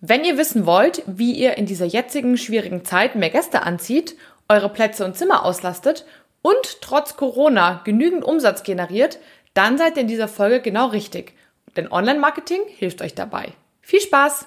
Wenn ihr wissen wollt, wie ihr in dieser jetzigen schwierigen Zeit mehr Gäste anzieht, eure Plätze und Zimmer auslastet und trotz Corona genügend Umsatz generiert, dann seid ihr in dieser Folge genau richtig. Denn Online-Marketing hilft euch dabei. Viel Spaß!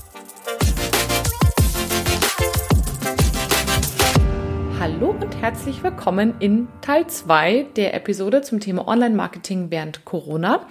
Hallo und herzlich willkommen in Teil 2 der Episode zum Thema Online-Marketing während Corona.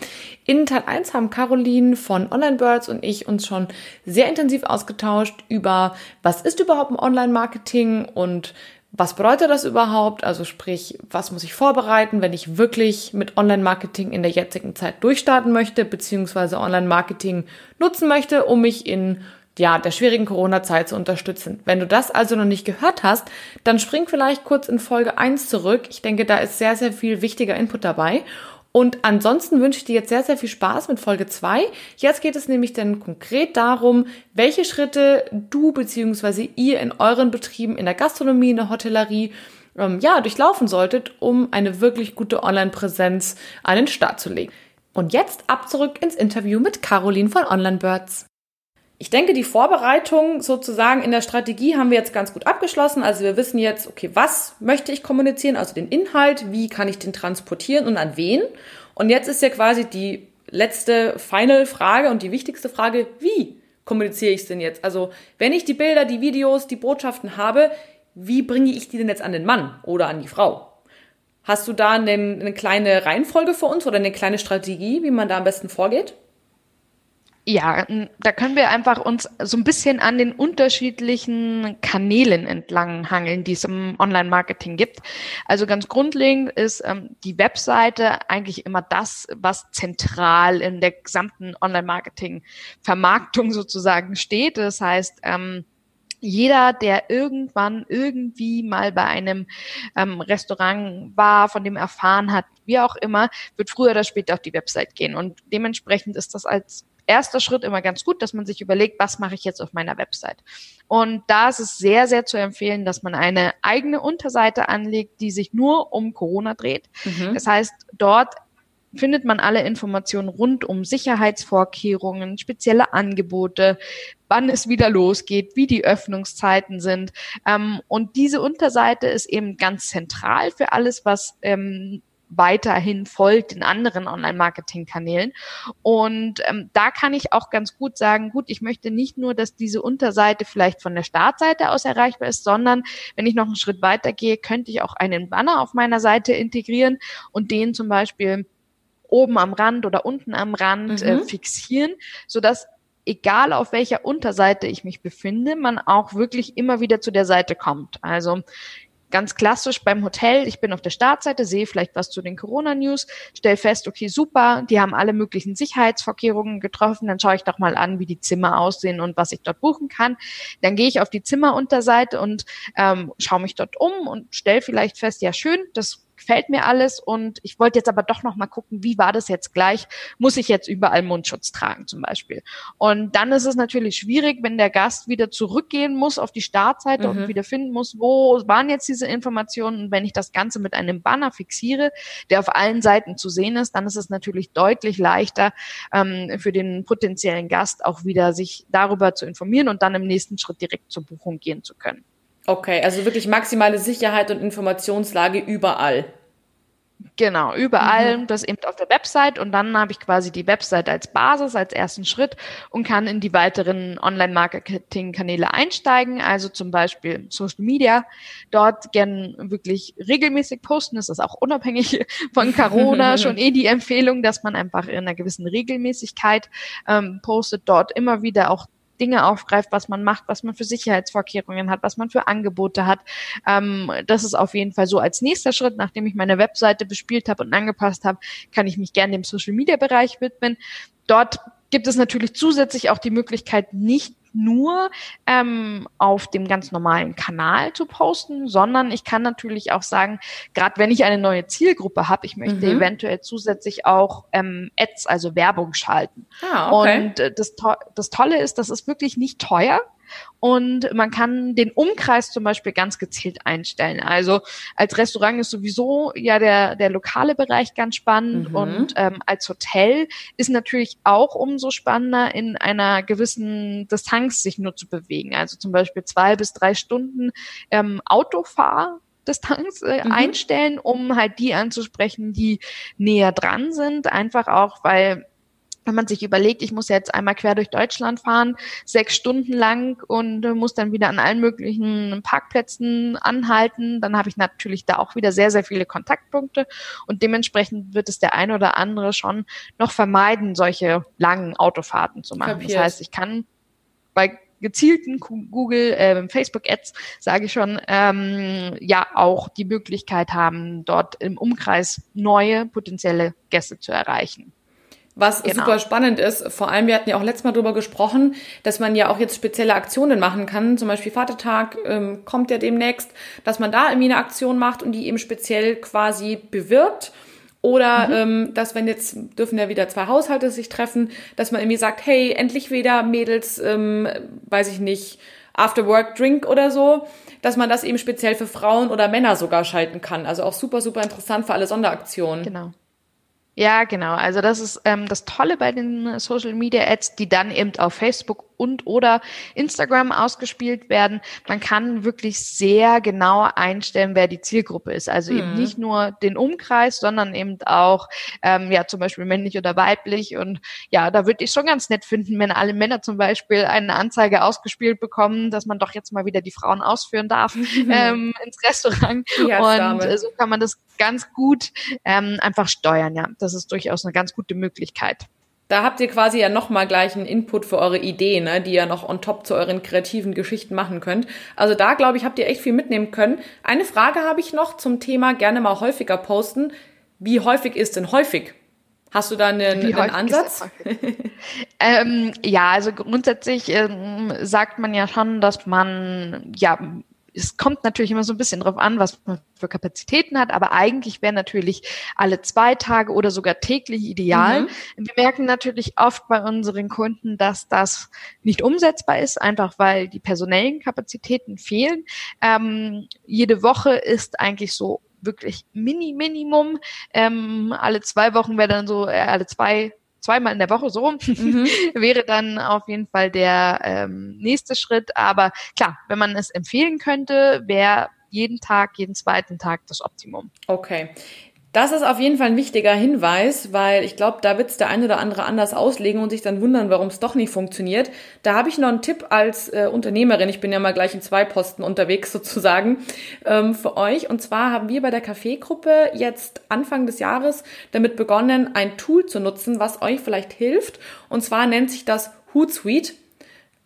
In Teil 1 haben Caroline von Online Birds und ich uns schon sehr intensiv ausgetauscht über, was ist überhaupt ein Online-Marketing und was bedeutet das überhaupt? Also sprich, was muss ich vorbereiten, wenn ich wirklich mit Online-Marketing in der jetzigen Zeit durchstarten möchte, beziehungsweise Online-Marketing nutzen möchte, um mich in ja, der schwierigen Corona-Zeit zu unterstützen. Wenn du das also noch nicht gehört hast, dann spring vielleicht kurz in Folge 1 zurück. Ich denke, da ist sehr, sehr viel wichtiger Input dabei. Und ansonsten wünsche ich dir jetzt sehr, sehr viel Spaß mit Folge 2. Jetzt geht es nämlich dann konkret darum, welche Schritte du bzw. ihr in euren Betrieben in der Gastronomie, in der Hotellerie ähm, ja, durchlaufen solltet, um eine wirklich gute Online-Präsenz an den Start zu legen. Und jetzt ab zurück ins Interview mit Caroline von Online Birds. Ich denke, die Vorbereitung sozusagen in der Strategie haben wir jetzt ganz gut abgeschlossen. Also wir wissen jetzt, okay, was möchte ich kommunizieren, also den Inhalt, wie kann ich den transportieren und an wen. Und jetzt ist ja quasi die letzte Final Frage und die wichtigste Frage, wie kommuniziere ich es denn jetzt? Also wenn ich die Bilder, die Videos, die Botschaften habe, wie bringe ich die denn jetzt an den Mann oder an die Frau? Hast du da eine, eine kleine Reihenfolge für uns oder eine kleine Strategie, wie man da am besten vorgeht? Ja, da können wir einfach uns so ein bisschen an den unterschiedlichen Kanälen entlang hangeln, die es im Online-Marketing gibt. Also ganz grundlegend ist ähm, die Webseite eigentlich immer das, was zentral in der gesamten Online-Marketing-Vermarktung sozusagen steht. Das heißt, ähm, jeder, der irgendwann irgendwie mal bei einem ähm, Restaurant war, von dem erfahren hat, wie auch immer, wird früher oder später auf die Website gehen. Und dementsprechend ist das als erster Schritt immer ganz gut, dass man sich überlegt, was mache ich jetzt auf meiner Website. Und da ist es sehr, sehr zu empfehlen, dass man eine eigene Unterseite anlegt, die sich nur um Corona dreht. Mhm. Das heißt, dort findet man alle Informationen rund um Sicherheitsvorkehrungen, spezielle Angebote, wann es wieder losgeht, wie die Öffnungszeiten sind. Ähm, und diese Unterseite ist eben ganz zentral für alles, was ähm, weiterhin folgt in anderen Online-Marketing-Kanälen. Und ähm, da kann ich auch ganz gut sagen, gut, ich möchte nicht nur, dass diese Unterseite vielleicht von der Startseite aus erreichbar ist, sondern wenn ich noch einen Schritt weiter gehe, könnte ich auch einen Banner auf meiner Seite integrieren und den zum Beispiel oben am Rand oder unten am Rand äh, mhm. äh, fixieren, sodass egal auf welcher Unterseite ich mich befinde, man auch wirklich immer wieder zu der Seite kommt. Also ganz klassisch beim Hotel, ich bin auf der Startseite, sehe vielleicht was zu den Corona-News, stelle fest, okay, super, die haben alle möglichen Sicherheitsvorkehrungen getroffen, dann schaue ich doch mal an, wie die Zimmer aussehen und was ich dort buchen kann. Dann gehe ich auf die Zimmerunterseite und ähm, schaue mich dort um und stelle vielleicht fest, ja schön, das gefällt mir alles und ich wollte jetzt aber doch noch mal gucken, wie war das jetzt gleich? Muss ich jetzt überall Mundschutz tragen zum Beispiel? Und dann ist es natürlich schwierig, wenn der Gast wieder zurückgehen muss auf die Startseite mhm. und wieder finden muss, wo waren jetzt diese Informationen? Und wenn ich das Ganze mit einem Banner fixiere, der auf allen Seiten zu sehen ist, dann ist es natürlich deutlich leichter ähm, für den potenziellen Gast auch wieder sich darüber zu informieren und dann im nächsten Schritt direkt zur Buchung gehen zu können. Okay, also wirklich maximale Sicherheit und Informationslage überall. Genau, überall, mhm. das eben auf der Website. Und dann habe ich quasi die Website als Basis, als ersten Schritt und kann in die weiteren Online-Marketing-Kanäle einsteigen, also zum Beispiel Social Media, dort gern wirklich regelmäßig posten, das ist auch unabhängig von Corona. Schon eh die Empfehlung, dass man einfach in einer gewissen Regelmäßigkeit ähm, postet, dort immer wieder auch Dinge aufgreift, was man macht, was man für Sicherheitsvorkehrungen hat, was man für Angebote hat. Ähm, das ist auf jeden Fall so als nächster Schritt, nachdem ich meine Webseite bespielt habe und angepasst habe, kann ich mich gerne dem Social Media Bereich widmen. Dort gibt es natürlich zusätzlich auch die Möglichkeit, nicht nur ähm, auf dem ganz normalen Kanal zu posten, sondern ich kann natürlich auch sagen, gerade wenn ich eine neue Zielgruppe habe, ich möchte mhm. eventuell zusätzlich auch ähm, Ads, also Werbung schalten. Ah, okay. Und äh, das, to das Tolle ist, das ist wirklich nicht teuer. Und man kann den Umkreis zum Beispiel ganz gezielt einstellen. Also als Restaurant ist sowieso ja der, der lokale Bereich ganz spannend mhm. und ähm, als Hotel ist natürlich auch umso spannender, in einer gewissen Distanz sich nur zu bewegen. Also zum Beispiel zwei bis drei Stunden ähm, Autofahr Distanz äh, mhm. einstellen, um halt die anzusprechen, die näher dran sind. Einfach auch, weil wenn man sich überlegt, ich muss jetzt einmal quer durch Deutschland fahren, sechs Stunden lang und muss dann wieder an allen möglichen Parkplätzen anhalten, dann habe ich natürlich da auch wieder sehr, sehr viele Kontaktpunkte und dementsprechend wird es der eine oder andere schon noch vermeiden, solche langen Autofahrten zu machen. Kapiert. Das heißt, ich kann bei gezielten Google, äh, Facebook Ads, sage ich schon, ähm, ja auch die Möglichkeit haben, dort im Umkreis neue potenzielle Gäste zu erreichen. Was genau. super spannend ist, vor allem, wir hatten ja auch letztes Mal drüber gesprochen, dass man ja auch jetzt spezielle Aktionen machen kann. Zum Beispiel Vatertag ähm, kommt ja demnächst, dass man da irgendwie eine Aktion macht und die eben speziell quasi bewirbt. Oder mhm. ähm, dass, wenn jetzt dürfen ja wieder zwei Haushalte sich treffen, dass man irgendwie sagt, hey, endlich wieder Mädels, ähm, weiß ich nicht, After Work Drink oder so, dass man das eben speziell für Frauen oder Männer sogar schalten kann. Also auch super, super interessant für alle Sonderaktionen. Genau. Ja, genau. Also das ist ähm, das Tolle bei den Social Media Ads, die dann eben auf Facebook und oder Instagram ausgespielt werden. Man kann wirklich sehr genau einstellen, wer die Zielgruppe ist. Also mhm. eben nicht nur den Umkreis, sondern eben auch, ähm, ja, zum Beispiel männlich oder weiblich. Und ja, da würde ich schon ganz nett finden, wenn alle Männer zum Beispiel eine Anzeige ausgespielt bekommen, dass man doch jetzt mal wieder die Frauen ausführen darf ähm, ins Restaurant. Und äh, so kann man das ganz gut ähm, einfach steuern. Ja, das ist durchaus eine ganz gute Möglichkeit. Da habt ihr quasi ja nochmal gleich einen Input für eure Ideen, ne, die ihr noch on top zu euren kreativen Geschichten machen könnt. Also da, glaube ich, habt ihr echt viel mitnehmen können. Eine Frage habe ich noch zum Thema gerne mal häufiger posten. Wie häufig ist denn häufig? Hast du da einen, einen Ansatz? ähm, ja, also grundsätzlich ähm, sagt man ja schon, dass man ja es kommt natürlich immer so ein bisschen drauf an, was man für Kapazitäten hat, aber eigentlich wäre natürlich alle zwei Tage oder sogar täglich ideal. Mhm. Wir merken natürlich oft bei unseren Kunden, dass das nicht umsetzbar ist, einfach weil die personellen Kapazitäten fehlen. Ähm, jede Woche ist eigentlich so wirklich Mini Minimum. Ähm, alle zwei Wochen wäre dann so, äh, alle zwei zweimal in der Woche so mhm. wäre dann auf jeden Fall der ähm, nächste Schritt. Aber klar, wenn man es empfehlen könnte, wäre jeden Tag, jeden zweiten Tag das Optimum. Okay. Das ist auf jeden Fall ein wichtiger Hinweis, weil ich glaube, da wird es der eine oder andere anders auslegen und sich dann wundern, warum es doch nicht funktioniert. Da habe ich noch einen Tipp als äh, Unternehmerin. Ich bin ja mal gleich in zwei Posten unterwegs sozusagen ähm, für euch. Und zwar haben wir bei der Kaffeegruppe jetzt Anfang des Jahres damit begonnen, ein Tool zu nutzen, was euch vielleicht hilft. Und zwar nennt sich das Hootsuite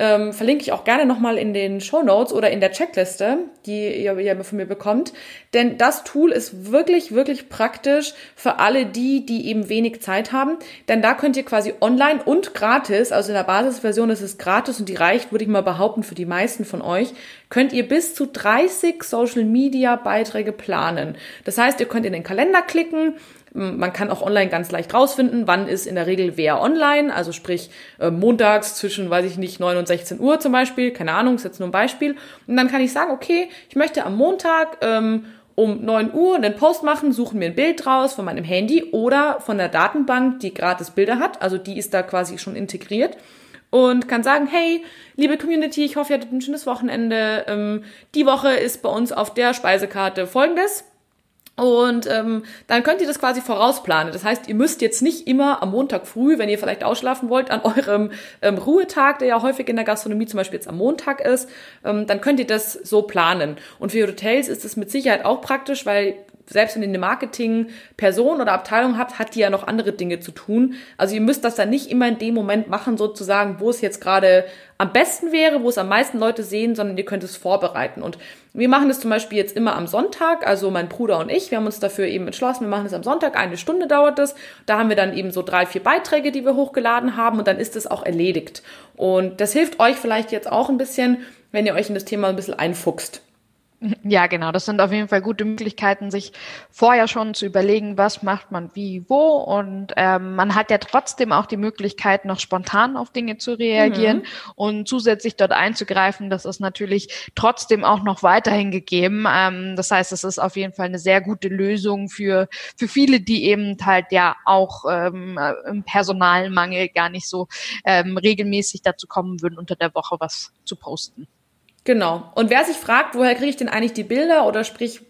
ähm, verlinke ich auch gerne nochmal in den Show Notes oder in der Checkliste, die ihr, ihr von mir bekommt. Denn das Tool ist wirklich, wirklich praktisch für alle die, die eben wenig Zeit haben. Denn da könnt ihr quasi online und gratis, also in der Basisversion ist es gratis und die reicht, würde ich mal behaupten, für die meisten von euch, könnt ihr bis zu 30 Social Media Beiträge planen. Das heißt, ihr könnt in den Kalender klicken, man kann auch online ganz leicht rausfinden, wann ist in der Regel wer online, also sprich äh, montags zwischen, weiß ich nicht, 9 und 16 Uhr zum Beispiel, keine Ahnung, ist jetzt nur ein Beispiel. Und dann kann ich sagen, okay, ich möchte am Montag ähm, um 9 Uhr einen Post machen, suchen mir ein Bild raus von meinem Handy oder von der Datenbank, die gratis Bilder hat, also die ist da quasi schon integriert und kann sagen, hey, liebe Community, ich hoffe, ihr hattet ein schönes Wochenende. Ähm, die Woche ist bei uns auf der Speisekarte folgendes. Und ähm, dann könnt ihr das quasi vorausplanen. Das heißt, ihr müsst jetzt nicht immer am Montag früh, wenn ihr vielleicht ausschlafen wollt, an eurem ähm, Ruhetag, der ja häufig in der Gastronomie zum Beispiel jetzt am Montag ist, ähm, dann könnt ihr das so planen. Und für Hotels ist es mit Sicherheit auch praktisch, weil selbst wenn ihr eine Marketing-Person oder Abteilung habt, hat die ja noch andere Dinge zu tun. Also ihr müsst das dann nicht immer in dem Moment machen, sozusagen, wo es jetzt gerade am besten wäre, wo es am meisten Leute sehen, sondern ihr könnt es vorbereiten. Und wir machen das zum Beispiel jetzt immer am Sonntag, also mein Bruder und ich, wir haben uns dafür eben entschlossen, wir machen es am Sonntag, eine Stunde dauert es. Da haben wir dann eben so drei, vier Beiträge, die wir hochgeladen haben und dann ist es auch erledigt. Und das hilft euch vielleicht jetzt auch ein bisschen, wenn ihr euch in das Thema ein bisschen einfuchst. Ja, genau. Das sind auf jeden Fall gute Möglichkeiten, sich vorher schon zu überlegen, was macht man wie, wo. Und ähm, man hat ja trotzdem auch die Möglichkeit, noch spontan auf Dinge zu reagieren mhm. und zusätzlich dort einzugreifen. Das ist natürlich trotzdem auch noch weiterhin gegeben. Ähm, das heißt, es ist auf jeden Fall eine sehr gute Lösung für, für viele, die eben halt ja auch ähm, im Personalmangel gar nicht so ähm, regelmäßig dazu kommen würden, unter der Woche was zu posten. Genau. Und wer sich fragt, woher kriege ich denn eigentlich die Bilder oder sprich,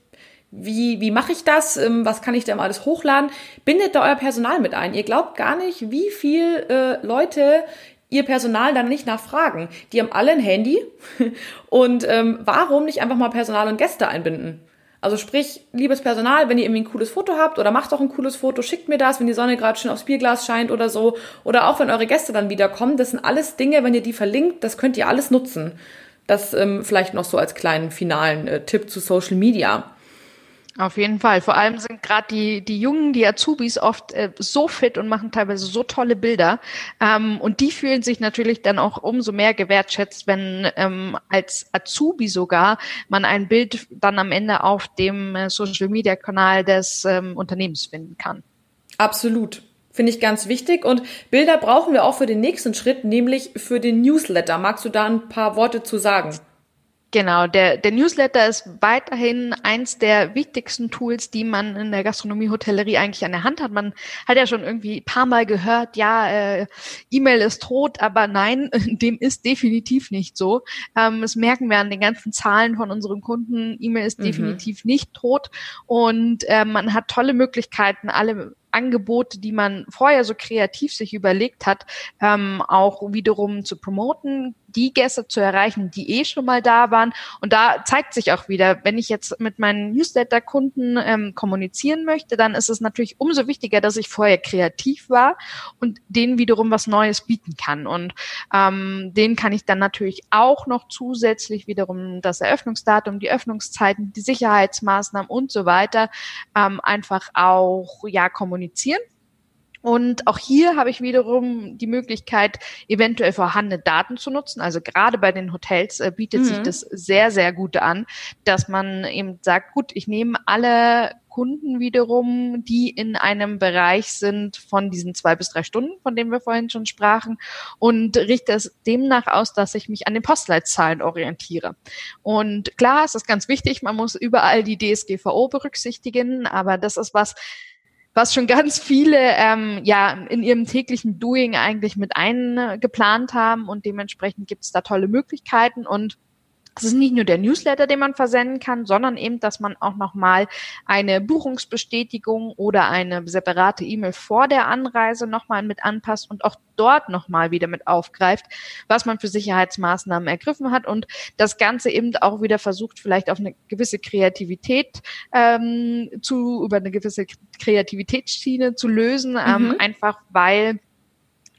wie, wie mache ich das? Ähm, was kann ich denn alles hochladen? Bindet da euer Personal mit ein. Ihr glaubt gar nicht, wie viel äh, Leute ihr Personal dann nicht nachfragen. Die haben alle ein Handy. Und ähm, warum nicht einfach mal Personal und Gäste einbinden? Also sprich, liebes Personal, wenn ihr irgendwie ein cooles Foto habt oder macht doch ein cooles Foto, schickt mir das, wenn die Sonne gerade schön aufs Bierglas scheint oder so. Oder auch wenn eure Gäste dann wiederkommen. Das sind alles Dinge, wenn ihr die verlinkt, das könnt ihr alles nutzen. Das ähm, vielleicht noch so als kleinen finalen äh, Tipp zu Social Media. Auf jeden Fall. Vor allem sind gerade die, die Jungen, die Azubis oft äh, so fit und machen teilweise so tolle Bilder. Ähm, und die fühlen sich natürlich dann auch umso mehr gewertschätzt, wenn ähm, als Azubi sogar man ein Bild dann am Ende auf dem äh, Social Media Kanal des ähm, Unternehmens finden kann. Absolut. Finde ich ganz wichtig. Und Bilder brauchen wir auch für den nächsten Schritt, nämlich für den Newsletter. Magst du da ein paar Worte zu sagen? Genau, der, der Newsletter ist weiterhin eins der wichtigsten Tools, die man in der Gastronomie, Hotellerie eigentlich an der Hand hat. Man hat ja schon irgendwie ein paar Mal gehört, ja, äh, E-Mail ist tot, aber nein, dem ist definitiv nicht so. Ähm, das merken wir an den ganzen Zahlen von unseren Kunden. E-Mail ist mhm. definitiv nicht tot und äh, man hat tolle Möglichkeiten, alle Angebote, die man vorher so kreativ sich überlegt hat, ähm, auch wiederum zu promoten, die Gäste zu erreichen, die eh schon mal da waren. Und da zeigt sich auch wieder, wenn ich jetzt mit meinen Newsletter-Kunden ähm, kommunizieren möchte, dann ist es natürlich umso wichtiger, dass ich vorher kreativ war und denen wiederum was Neues bieten kann. Und ähm, denen kann ich dann natürlich auch noch zusätzlich wiederum das Eröffnungsdatum, die Öffnungszeiten, die Sicherheitsmaßnahmen und so weiter ähm, einfach auch ja kommunizieren kommunizieren. Und auch hier habe ich wiederum die Möglichkeit, eventuell vorhandene Daten zu nutzen. Also gerade bei den Hotels äh, bietet mhm. sich das sehr, sehr gut an, dass man eben sagt, gut, ich nehme alle Kunden wiederum, die in einem Bereich sind von diesen zwei bis drei Stunden, von denen wir vorhin schon sprachen, und richte es demnach aus, dass ich mich an den Postleitzahlen orientiere. Und klar, es ist ganz wichtig, man muss überall die DSGVO berücksichtigen, aber das ist was, was schon ganz viele ähm, ja in ihrem täglichen Doing eigentlich mit eingeplant haben und dementsprechend gibt es da tolle Möglichkeiten und es ist nicht nur der Newsletter, den man versenden kann, sondern eben, dass man auch nochmal eine Buchungsbestätigung oder eine separate E-Mail vor der Anreise nochmal mit anpasst und auch dort nochmal wieder mit aufgreift, was man für Sicherheitsmaßnahmen ergriffen hat und das Ganze eben auch wieder versucht, vielleicht auf eine gewisse Kreativität ähm, zu, über eine gewisse Kreativitätsschiene zu lösen, ähm, mhm. einfach weil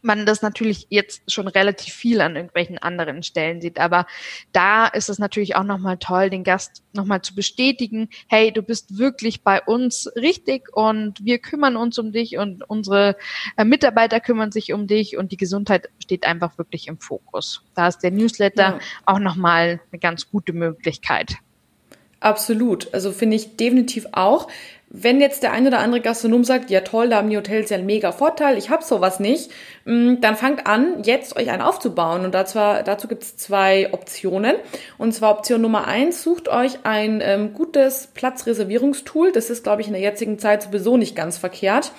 man das natürlich jetzt schon relativ viel an irgendwelchen anderen Stellen sieht. Aber da ist es natürlich auch nochmal toll, den Gast nochmal zu bestätigen, hey, du bist wirklich bei uns richtig und wir kümmern uns um dich und unsere äh, Mitarbeiter kümmern sich um dich und die Gesundheit steht einfach wirklich im Fokus. Da ist der Newsletter ja. auch nochmal eine ganz gute Möglichkeit. Absolut. Also finde ich definitiv auch. Wenn jetzt der ein oder andere Gastronom sagt, ja toll, da haben die Hotels ja einen mega Vorteil, ich habe sowas nicht, mm, dann fangt an, jetzt euch einen aufzubauen. Und dazu, dazu gibt es zwei Optionen. Und zwar Option Nummer eins, sucht euch ein ähm, gutes Platzreservierungstool. Das ist, glaube ich, in der jetzigen Zeit sowieso nicht ganz verkehrt,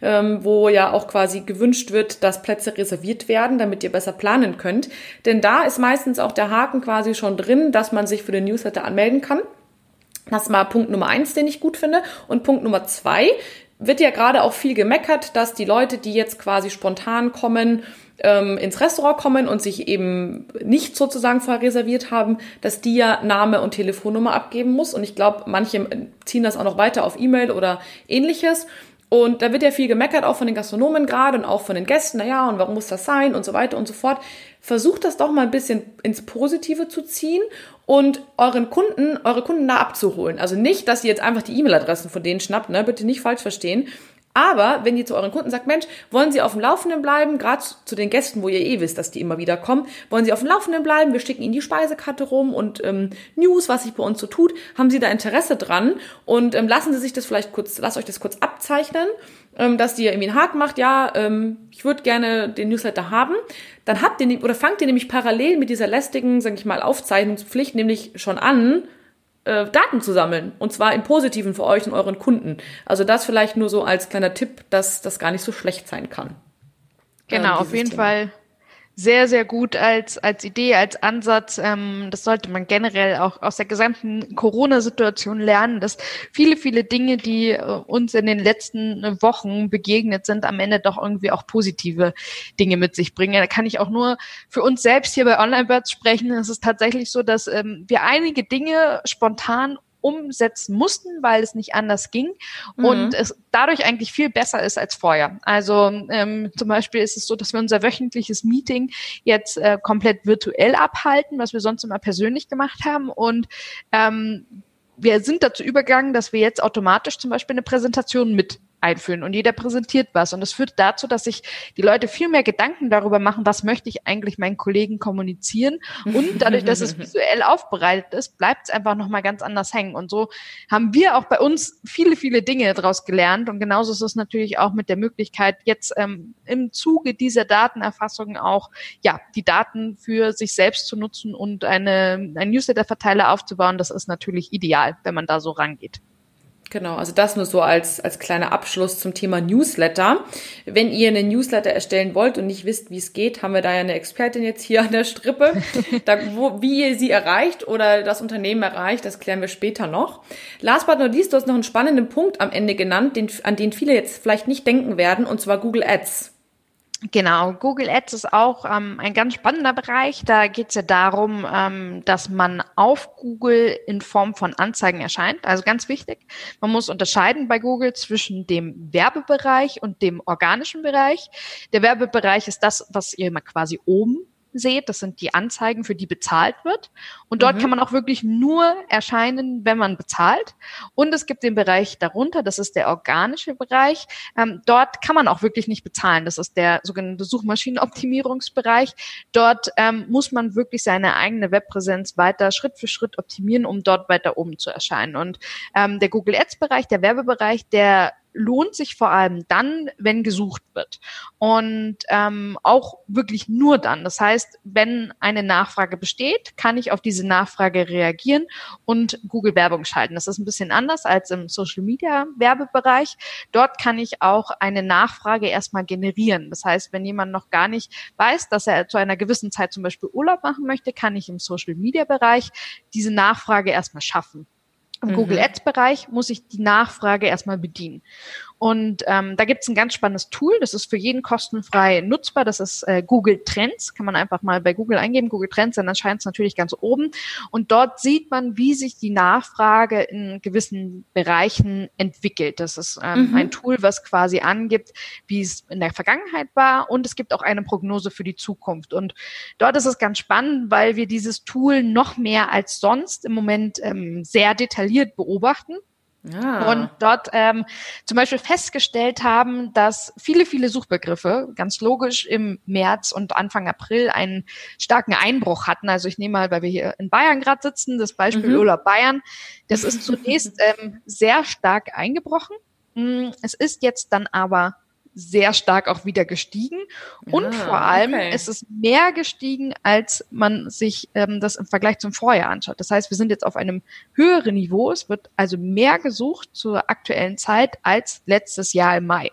ähm, wo ja auch quasi gewünscht wird, dass Plätze reserviert werden, damit ihr besser planen könnt. Denn da ist meistens auch der Haken quasi schon drin, dass man sich für den Newsletter anmelden kann. Das war Punkt Nummer eins, den ich gut finde. Und Punkt Nummer zwei wird ja gerade auch viel gemeckert, dass die Leute, die jetzt quasi spontan kommen, ähm, ins Restaurant kommen und sich eben nicht sozusagen vorreserviert haben, dass die ja Name und Telefonnummer abgeben muss. Und ich glaube, manche ziehen das auch noch weiter auf E-Mail oder ähnliches. Und da wird ja viel gemeckert, auch von den Gastronomen gerade und auch von den Gästen. Naja, und warum muss das sein und so weiter und so fort. Versucht das doch mal ein bisschen ins Positive zu ziehen und euren Kunden, eure Kunden da abzuholen. Also nicht, dass ihr jetzt einfach die E-Mail-Adressen von denen schnappt, ne? Bitte nicht falsch verstehen. Aber wenn ihr zu euren Kunden sagt, Mensch, wollen Sie auf dem Laufenden bleiben, gerade zu den Gästen, wo ihr eh wisst, dass die immer wieder kommen, wollen Sie auf dem Laufenden bleiben, wir schicken Ihnen die Speisekarte rum und ähm, News, was sich bei uns so tut, haben Sie da Interesse dran und ähm, lassen Sie sich das vielleicht kurz, lasst euch das kurz abzeichnen, ähm, dass ihr irgendwie einen Haken macht, ja, ähm, ich würde gerne den Newsletter haben, dann habt ihr, oder fangt ihr nämlich parallel mit dieser lästigen, sag ich mal, Aufzeichnungspflicht nämlich schon an, äh, Daten zu sammeln. Und zwar im Positiven für euch und euren Kunden. Also das vielleicht nur so als kleiner Tipp, dass das gar nicht so schlecht sein kann. Genau, ähm, auf jeden Thema. Fall sehr, sehr gut als, als Idee, als Ansatz. Ähm, das sollte man generell auch aus der gesamten Corona-Situation lernen, dass viele, viele Dinge, die äh, uns in den letzten Wochen begegnet sind, am Ende doch irgendwie auch positive Dinge mit sich bringen. Da kann ich auch nur für uns selbst hier bei Online Birds sprechen. Es ist tatsächlich so, dass ähm, wir einige Dinge spontan umsetzen mussten, weil es nicht anders ging mhm. und es dadurch eigentlich viel besser ist als vorher. Also ähm, zum Beispiel ist es so, dass wir unser wöchentliches Meeting jetzt äh, komplett virtuell abhalten, was wir sonst immer persönlich gemacht haben und ähm, wir sind dazu übergegangen, dass wir jetzt automatisch zum Beispiel eine Präsentation mit einführen und jeder präsentiert was. Und das führt dazu, dass sich die Leute viel mehr Gedanken darüber machen, was möchte ich eigentlich meinen Kollegen kommunizieren. Und dadurch, dass es visuell aufbereitet ist, bleibt es einfach nochmal ganz anders hängen. Und so haben wir auch bei uns viele, viele Dinge daraus gelernt. Und genauso ist es natürlich auch mit der Möglichkeit, jetzt ähm, im Zuge dieser Datenerfassung auch ja die Daten für sich selbst zu nutzen und eine, einen Newsletter-Verteiler aufzubauen. Das ist natürlich ideal, wenn man da so rangeht. Genau, also das nur so als, als kleiner Abschluss zum Thema Newsletter. Wenn ihr einen Newsletter erstellen wollt und nicht wisst, wie es geht, haben wir da ja eine Expertin jetzt hier an der Strippe. da, wo, wie ihr sie erreicht oder das Unternehmen erreicht, das klären wir später noch. Last but not least, du hast noch einen spannenden Punkt am Ende genannt, den, an den viele jetzt vielleicht nicht denken werden, und zwar Google Ads. Genau, Google Ads ist auch ähm, ein ganz spannender Bereich. Da geht es ja darum, ähm, dass man auf Google in Form von Anzeigen erscheint. Also ganz wichtig, man muss unterscheiden bei Google zwischen dem Werbebereich und dem organischen Bereich. Der Werbebereich ist das, was ihr immer quasi oben seht, das sind die Anzeigen, für die bezahlt wird. Und dort mhm. kann man auch wirklich nur erscheinen, wenn man bezahlt. Und es gibt den Bereich darunter, das ist der organische Bereich. Ähm, dort kann man auch wirklich nicht bezahlen. Das ist der sogenannte Suchmaschinenoptimierungsbereich. Dort ähm, muss man wirklich seine eigene Webpräsenz weiter Schritt für Schritt optimieren, um dort weiter oben zu erscheinen. Und ähm, der Google Ads Bereich, der Werbebereich, der lohnt sich vor allem dann, wenn gesucht wird. Und ähm, auch wirklich nur dann. Das heißt, wenn eine Nachfrage besteht, kann ich auf diese Nachfrage reagieren und Google Werbung schalten. Das ist ein bisschen anders als im Social Media Werbebereich. Dort kann ich auch eine Nachfrage erstmal generieren. Das heißt, wenn jemand noch gar nicht weiß, dass er zu einer gewissen Zeit zum Beispiel Urlaub machen möchte, kann ich im Social Media Bereich diese Nachfrage erstmal schaffen. Im mhm. Google Ads-Bereich muss ich die Nachfrage erstmal bedienen. Und ähm, da gibt es ein ganz spannendes Tool, das ist für jeden kostenfrei nutzbar. Das ist äh, Google Trends. Kann man einfach mal bei Google eingeben, Google Trends, dann erscheint es natürlich ganz oben. Und dort sieht man, wie sich die Nachfrage in gewissen Bereichen entwickelt. Das ist ähm, mhm. ein Tool, was quasi angibt, wie es in der Vergangenheit war. Und es gibt auch eine Prognose für die Zukunft. Und dort ist es ganz spannend, weil wir dieses Tool noch mehr als sonst im Moment ähm, sehr detailliert beobachten. Ah. Und dort ähm, zum Beispiel festgestellt haben, dass viele, viele Suchbegriffe ganz logisch im März und Anfang April einen starken Einbruch hatten. Also ich nehme mal, weil wir hier in Bayern gerade sitzen, das Beispiel mhm. Urlaub Bayern. Das ist zunächst ähm, sehr stark eingebrochen. Mm, es ist jetzt dann aber sehr stark auch wieder gestiegen. Und ah, vor allem okay. ist es mehr gestiegen, als man sich ähm, das im Vergleich zum Vorjahr anschaut. Das heißt, wir sind jetzt auf einem höheren Niveau. Es wird also mehr gesucht zur aktuellen Zeit als letztes Jahr im Mai.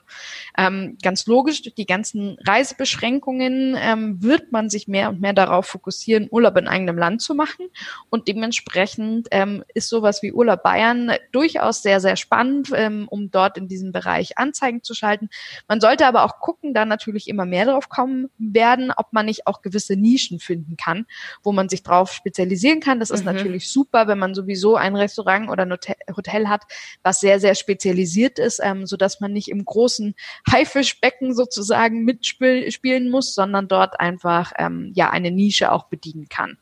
Ähm, ganz logisch, durch die ganzen Reisebeschränkungen ähm, wird man sich mehr und mehr darauf fokussieren, Urlaub in eigenem Land zu machen. Und dementsprechend ähm, ist sowas wie Urlaub Bayern durchaus sehr, sehr spannend, ähm, um dort in diesem Bereich Anzeigen zu schalten. Man sollte aber auch gucken, da natürlich immer mehr drauf kommen werden, ob man nicht auch gewisse Nischen finden kann, wo man sich drauf spezialisieren kann. Das ist mhm. natürlich super, wenn man sowieso ein Restaurant oder ein Hotel hat, was sehr, sehr spezialisiert ist, ähm, so dass man nicht im großen Haifischbecken sozusagen mitspielen muss, sondern dort einfach ähm, ja eine Nische auch bedienen kann.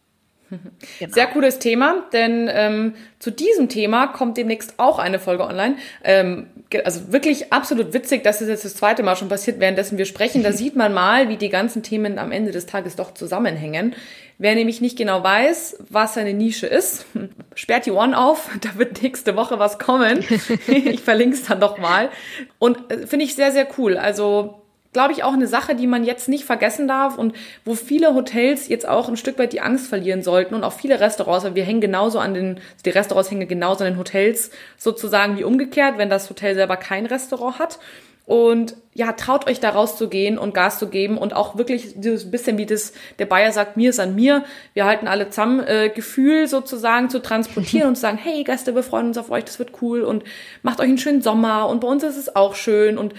Genau. Sehr cooles Thema, denn ähm, zu diesem Thema kommt demnächst auch eine Folge online. Ähm, also wirklich absolut witzig, dass es jetzt das zweite Mal schon passiert, währenddessen wir sprechen. Da sieht man mal, wie die ganzen Themen am Ende des Tages doch zusammenhängen. Wer nämlich nicht genau weiß, was seine Nische ist, sperrt die One auf. Da wird nächste Woche was kommen. ich verlinke es dann doch mal. Und äh, finde ich sehr, sehr cool. Also glaube ich, auch eine Sache, die man jetzt nicht vergessen darf und wo viele Hotels jetzt auch ein Stück weit die Angst verlieren sollten und auch viele Restaurants, weil wir hängen genauso an den, die Restaurants hängen genauso an den Hotels sozusagen wie umgekehrt, wenn das Hotel selber kein Restaurant hat. Und ja, traut euch da rauszugehen und Gas zu geben und auch wirklich dieses bisschen wie das, der Bayer sagt, mir ist an mir. Wir halten alle zusammen, äh, Gefühl sozusagen zu transportieren und zu sagen, hey Gäste, wir freuen uns auf euch, das wird cool und macht euch einen schönen Sommer und bei uns ist es auch schön und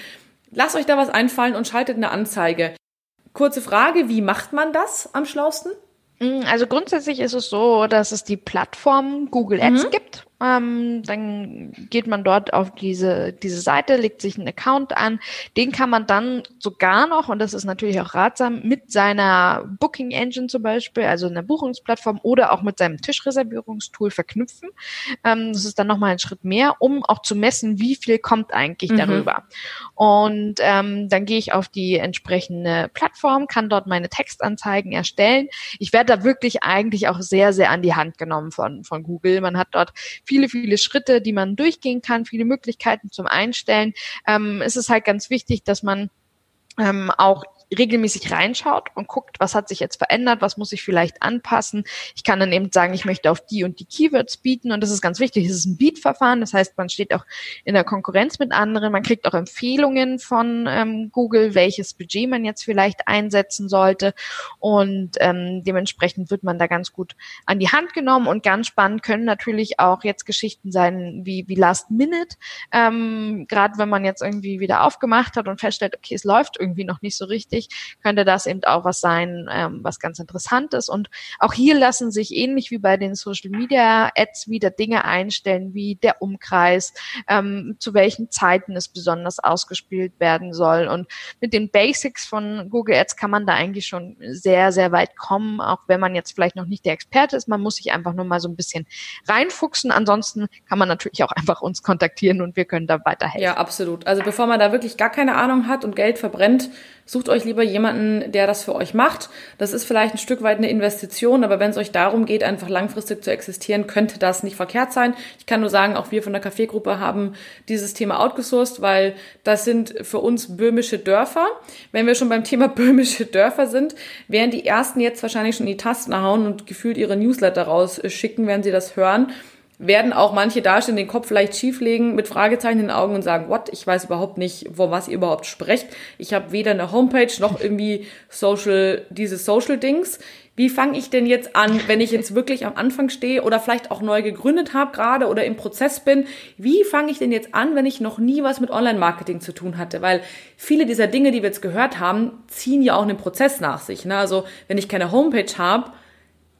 Lasst euch da was einfallen und schaltet eine Anzeige. Kurze Frage, wie macht man das am schlausten? Mm, also grundsätzlich ist es so, dass es die Plattform Google Ads mhm. gibt ähm, dann geht man dort auf diese, diese Seite, legt sich einen Account an. Den kann man dann sogar noch, und das ist natürlich auch ratsam, mit seiner Booking Engine zum Beispiel, also einer Buchungsplattform oder auch mit seinem Tischreservierungstool verknüpfen. Ähm, das ist dann nochmal ein Schritt mehr, um auch zu messen, wie viel kommt eigentlich mhm. darüber. Und ähm, dann gehe ich auf die entsprechende Plattform, kann dort meine Textanzeigen erstellen. Ich werde da wirklich eigentlich auch sehr, sehr an die Hand genommen von, von Google. Man hat dort viele, viele Schritte, die man durchgehen kann, viele Möglichkeiten zum Einstellen. Ähm, es ist halt ganz wichtig, dass man ähm, auch regelmäßig reinschaut und guckt, was hat sich jetzt verändert, was muss ich vielleicht anpassen. Ich kann dann eben sagen, ich möchte auf die und die Keywords bieten und das ist ganz wichtig. Es ist ein Beat-Verfahren, das heißt, man steht auch in der Konkurrenz mit anderen, man kriegt auch Empfehlungen von ähm, Google, welches Budget man jetzt vielleicht einsetzen sollte und ähm, dementsprechend wird man da ganz gut an die Hand genommen und ganz spannend können natürlich auch jetzt Geschichten sein wie, wie Last Minute, ähm, gerade wenn man jetzt irgendwie wieder aufgemacht hat und feststellt, okay, es läuft irgendwie noch nicht so richtig, gleichzeitig könnte das eben auch was sein, ähm, was ganz interessant ist. Und auch hier lassen sich ähnlich wie bei den Social Media Ads wieder Dinge einstellen, wie der Umkreis, ähm, zu welchen Zeiten es besonders ausgespielt werden soll. Und mit den Basics von Google Ads kann man da eigentlich schon sehr, sehr weit kommen, auch wenn man jetzt vielleicht noch nicht der Experte ist. Man muss sich einfach nur mal so ein bisschen reinfuchsen. Ansonsten kann man natürlich auch einfach uns kontaktieren und wir können da weiterhelfen. Ja, absolut. Also bevor man da wirklich gar keine Ahnung hat und Geld verbrennt, Sucht euch lieber jemanden, der das für euch macht. Das ist vielleicht ein Stück weit eine Investition, aber wenn es euch darum geht, einfach langfristig zu existieren, könnte das nicht verkehrt sein. Ich kann nur sagen, auch wir von der Kaffeegruppe haben dieses Thema outgesourced, weil das sind für uns böhmische Dörfer. Wenn wir schon beim Thema böhmische Dörfer sind, werden die ersten jetzt wahrscheinlich schon in die Tasten hauen und gefühlt ihre Newsletter rausschicken, wenn sie das hören werden auch manche dastehen, den Kopf vielleicht schieflegen, mit Fragezeichen in den Augen und sagen, what, ich weiß überhaupt nicht, wo was ihr überhaupt sprecht. Ich habe weder eine Homepage noch irgendwie Social, diese Social-Dings. Wie fange ich denn jetzt an, wenn ich jetzt wirklich am Anfang stehe oder vielleicht auch neu gegründet habe gerade oder im Prozess bin? Wie fange ich denn jetzt an, wenn ich noch nie was mit Online-Marketing zu tun hatte? Weil viele dieser Dinge, die wir jetzt gehört haben, ziehen ja auch einen Prozess nach sich. Ne? Also wenn ich keine Homepage habe,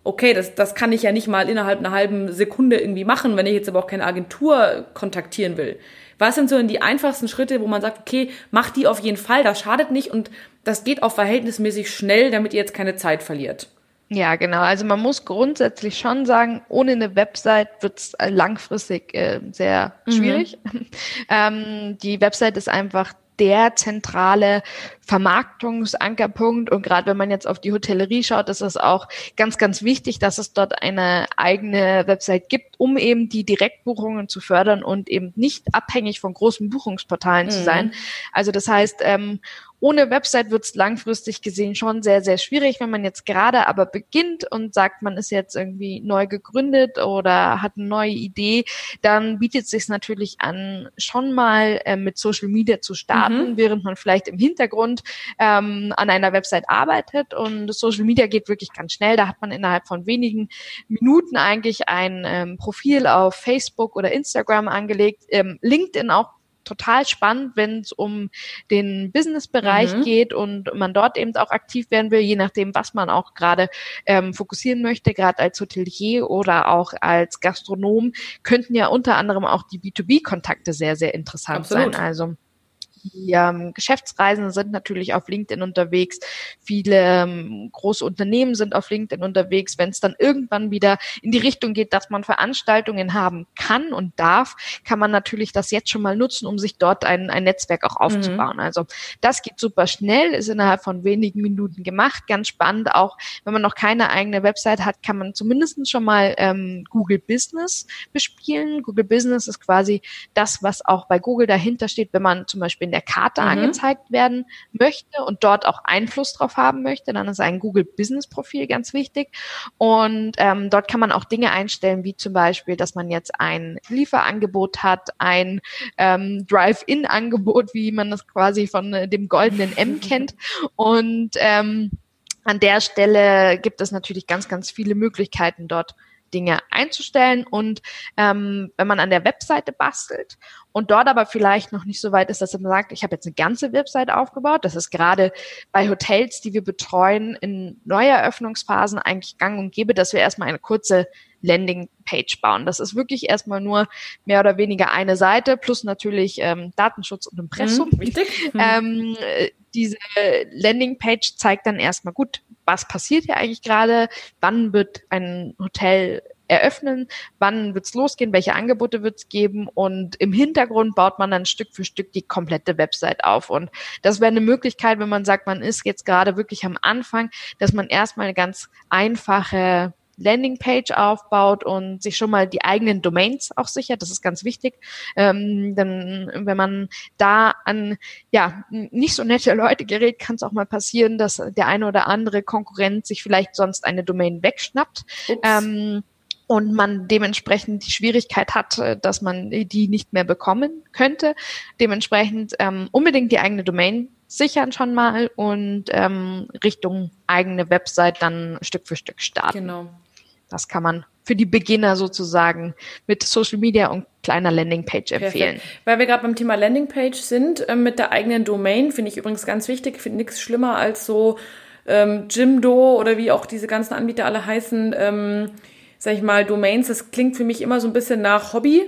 okay, das, das kann ich ja nicht mal innerhalb einer halben Sekunde irgendwie machen, wenn ich jetzt aber auch keine Agentur kontaktieren will. Was sind so die einfachsten Schritte, wo man sagt, okay, mach die auf jeden Fall, das schadet nicht und das geht auch verhältnismäßig schnell, damit ihr jetzt keine Zeit verliert? Ja, genau. Also man muss grundsätzlich schon sagen, ohne eine Website wird es langfristig äh, sehr mhm. schwierig. Mhm. ähm, die Website ist einfach der zentrale Vermarktungsankerpunkt. Und gerade wenn man jetzt auf die Hotellerie schaut, ist es auch ganz, ganz wichtig, dass es dort eine eigene Website gibt, um eben die Direktbuchungen zu fördern und eben nicht abhängig von großen Buchungsportalen mhm. zu sein. Also das heißt, ähm, ohne Website wird es langfristig gesehen schon sehr, sehr schwierig. Wenn man jetzt gerade aber beginnt und sagt, man ist jetzt irgendwie neu gegründet oder hat eine neue Idee, dann bietet es sich natürlich an, schon mal äh, mit Social Media zu starten, mhm. während man vielleicht im Hintergrund ähm, an einer Website arbeitet. Und Social Media geht wirklich ganz schnell. Da hat man innerhalb von wenigen Minuten eigentlich ein ähm, Profil auf Facebook oder Instagram angelegt, ähm, LinkedIn auch total spannend, wenn es um den Business-Bereich mhm. geht und man dort eben auch aktiv werden will, je nachdem, was man auch gerade ähm, fokussieren möchte, gerade als Hotelier oder auch als Gastronom, könnten ja unter anderem auch die B2B-Kontakte sehr, sehr interessant Absolut. sein. Also die ähm, Geschäftsreisenden sind natürlich auf LinkedIn unterwegs. Viele ähm, große Unternehmen sind auf LinkedIn unterwegs. Wenn es dann irgendwann wieder in die Richtung geht, dass man Veranstaltungen haben kann und darf, kann man natürlich das jetzt schon mal nutzen, um sich dort ein, ein Netzwerk auch aufzubauen. Mhm. Also das geht super schnell, ist innerhalb von wenigen Minuten gemacht. Ganz spannend auch, wenn man noch keine eigene Website hat, kann man zumindest schon mal ähm, Google Business bespielen. Google Business ist quasi das, was auch bei Google dahinter steht, wenn man zum Beispiel in der Karte mhm. angezeigt werden möchte und dort auch Einfluss drauf haben möchte, dann ist ein Google Business Profil ganz wichtig. Und ähm, dort kann man auch Dinge einstellen, wie zum Beispiel, dass man jetzt ein Lieferangebot hat, ein ähm, Drive-In-Angebot, wie man das quasi von äh, dem goldenen M kennt. Und ähm, an der Stelle gibt es natürlich ganz, ganz viele Möglichkeiten dort Dinge einzustellen. Und ähm, wenn man an der Webseite bastelt und dort aber vielleicht noch nicht so weit ist, dass man sagt, ich habe jetzt eine ganze Webseite aufgebaut, das ist gerade bei Hotels, die wir betreuen, in Neueröffnungsphasen eigentlich gang und gäbe, dass wir erstmal eine kurze Landingpage bauen. Das ist wirklich erstmal nur mehr oder weniger eine Seite plus natürlich ähm, Datenschutz und Impressum. Mhm, wichtig. Mhm. Ähm, diese Landingpage zeigt dann erstmal gut, was passiert hier eigentlich gerade, wann wird ein Hotel eröffnen, wann wird's losgehen, welche Angebote wird's geben und im Hintergrund baut man dann Stück für Stück die komplette Website auf und das wäre eine Möglichkeit, wenn man sagt, man ist jetzt gerade wirklich am Anfang, dass man erstmal eine ganz einfache Landingpage aufbaut und sich schon mal die eigenen Domains auch sichert. Das ist ganz wichtig. Ähm, denn wenn man da an ja nicht so nette Leute gerät, kann es auch mal passieren, dass der eine oder andere Konkurrent sich vielleicht sonst eine Domain wegschnappt. Ähm, und man dementsprechend die Schwierigkeit hat, äh, dass man die nicht mehr bekommen könnte. Dementsprechend ähm, unbedingt die eigene Domain sichern schon mal und ähm, Richtung eigene Website dann Stück für Stück starten. Genau. Das kann man für die Beginner sozusagen mit Social Media und kleiner Landingpage empfehlen. Perfekt. Weil wir gerade beim Thema Landingpage sind, äh, mit der eigenen Domain, finde ich übrigens ganz wichtig, finde nichts schlimmer als so ähm, Jimdo oder wie auch diese ganzen Anbieter alle heißen, ähm, sag ich mal, Domains. Das klingt für mich immer so ein bisschen nach Hobby.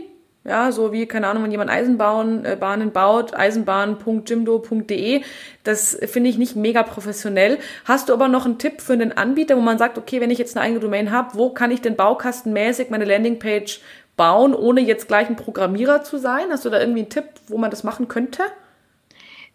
Ja, so wie, keine Ahnung, wenn jemand Eisenbahnen äh, baut, eisenbahn.jimdo.de. Das finde ich nicht mega professionell. Hast du aber noch einen Tipp für einen Anbieter, wo man sagt, okay, wenn ich jetzt eine eigene Domain habe, wo kann ich denn baukastenmäßig meine Landingpage bauen, ohne jetzt gleich ein Programmierer zu sein? Hast du da irgendwie einen Tipp, wo man das machen könnte?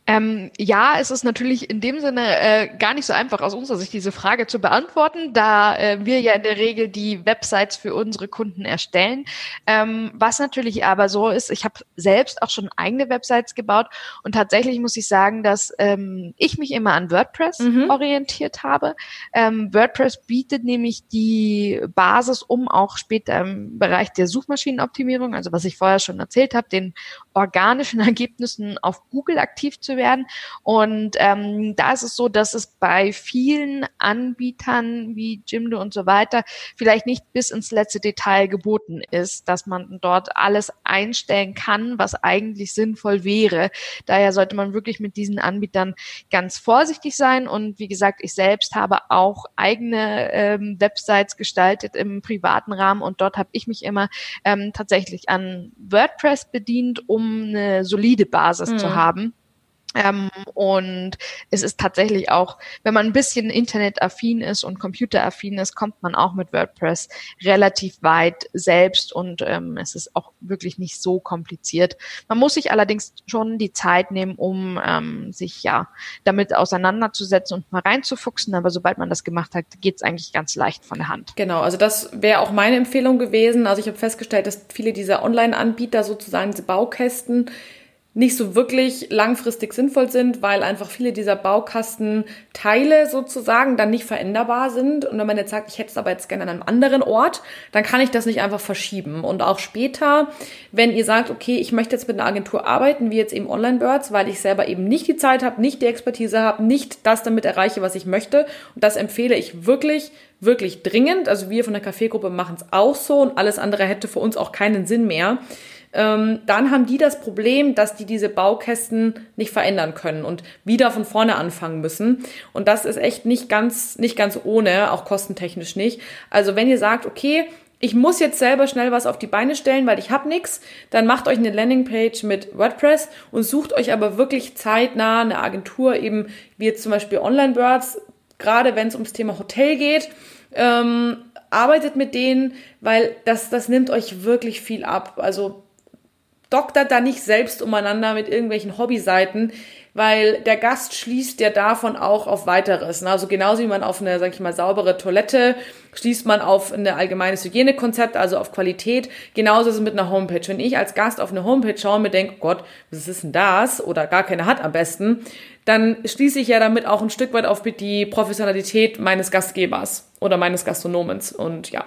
Ähm, ja, es ist natürlich in dem Sinne äh, gar nicht so einfach aus unserer Sicht diese Frage zu beantworten, da äh, wir ja in der Regel die Websites für unsere Kunden erstellen. Ähm, was natürlich aber so ist, ich habe selbst auch schon eigene Websites gebaut und tatsächlich muss ich sagen, dass ähm, ich mich immer an WordPress mhm. orientiert habe. Ähm, WordPress bietet nämlich die Basis, um auch später im Bereich der Suchmaschinenoptimierung, also was ich vorher schon erzählt habe, den organischen Ergebnissen auf Google aktiv zu werden. Und ähm, da ist es so, dass es bei vielen Anbietern wie Jimdo und so weiter vielleicht nicht bis ins letzte Detail geboten ist, dass man dort alles einstellen kann, was eigentlich sinnvoll wäre. Daher sollte man wirklich mit diesen Anbietern ganz vorsichtig sein. Und wie gesagt, ich selbst habe auch eigene ähm, Websites gestaltet im privaten Rahmen und dort habe ich mich immer ähm, tatsächlich an WordPress bedient, um eine solide Basis mhm. zu haben. Ähm, und es ist tatsächlich auch, wenn man ein bisschen internetaffin ist und computeraffin ist, kommt man auch mit WordPress relativ weit selbst und ähm, es ist auch wirklich nicht so kompliziert. Man muss sich allerdings schon die Zeit nehmen, um ähm, sich ja damit auseinanderzusetzen und mal reinzufuchsen. Aber sobald man das gemacht hat, geht es eigentlich ganz leicht von der Hand. Genau, also das wäre auch meine Empfehlung gewesen. Also ich habe festgestellt, dass viele dieser Online-Anbieter sozusagen diese Baukästen nicht so wirklich langfristig sinnvoll sind, weil einfach viele dieser Baukastenteile sozusagen dann nicht veränderbar sind. Und wenn man jetzt sagt, ich hätte es aber jetzt gerne an einem anderen Ort, dann kann ich das nicht einfach verschieben. Und auch später, wenn ihr sagt, okay, ich möchte jetzt mit einer Agentur arbeiten, wie jetzt eben Online Birds, weil ich selber eben nicht die Zeit habe, nicht die Expertise habe, nicht das damit erreiche, was ich möchte. Und das empfehle ich wirklich, wirklich dringend. Also wir von der Kaffeegruppe machen es auch so und alles andere hätte für uns auch keinen Sinn mehr ähm, dann haben die das Problem, dass die diese Baukästen nicht verändern können und wieder von vorne anfangen müssen. Und das ist echt nicht ganz, nicht ganz ohne, auch kostentechnisch nicht. Also wenn ihr sagt, okay, ich muss jetzt selber schnell was auf die Beine stellen, weil ich habe nichts, dann macht euch eine Landingpage mit WordPress und sucht euch aber wirklich zeitnah eine Agentur, eben wie jetzt zum Beispiel Online Birds, gerade wenn es ums Thema Hotel geht. Ähm, arbeitet mit denen, weil das, das nimmt euch wirklich viel ab. Also doktert da nicht selbst umeinander mit irgendwelchen Hobbyseiten, weil der Gast schließt ja davon auch auf weiteres. Ne? Also genauso wie man auf eine, sag ich mal, saubere Toilette schließt man auf ein allgemeines Hygienekonzept, also auf Qualität. Genauso ist es mit einer Homepage. Wenn ich als Gast auf eine Homepage schaue und mir denke, oh Gott, was ist denn das? Oder gar keine hat am besten, dann schließe ich ja damit auch ein Stück weit auf die Professionalität meines Gastgebers oder meines Gastronomens. Und ja,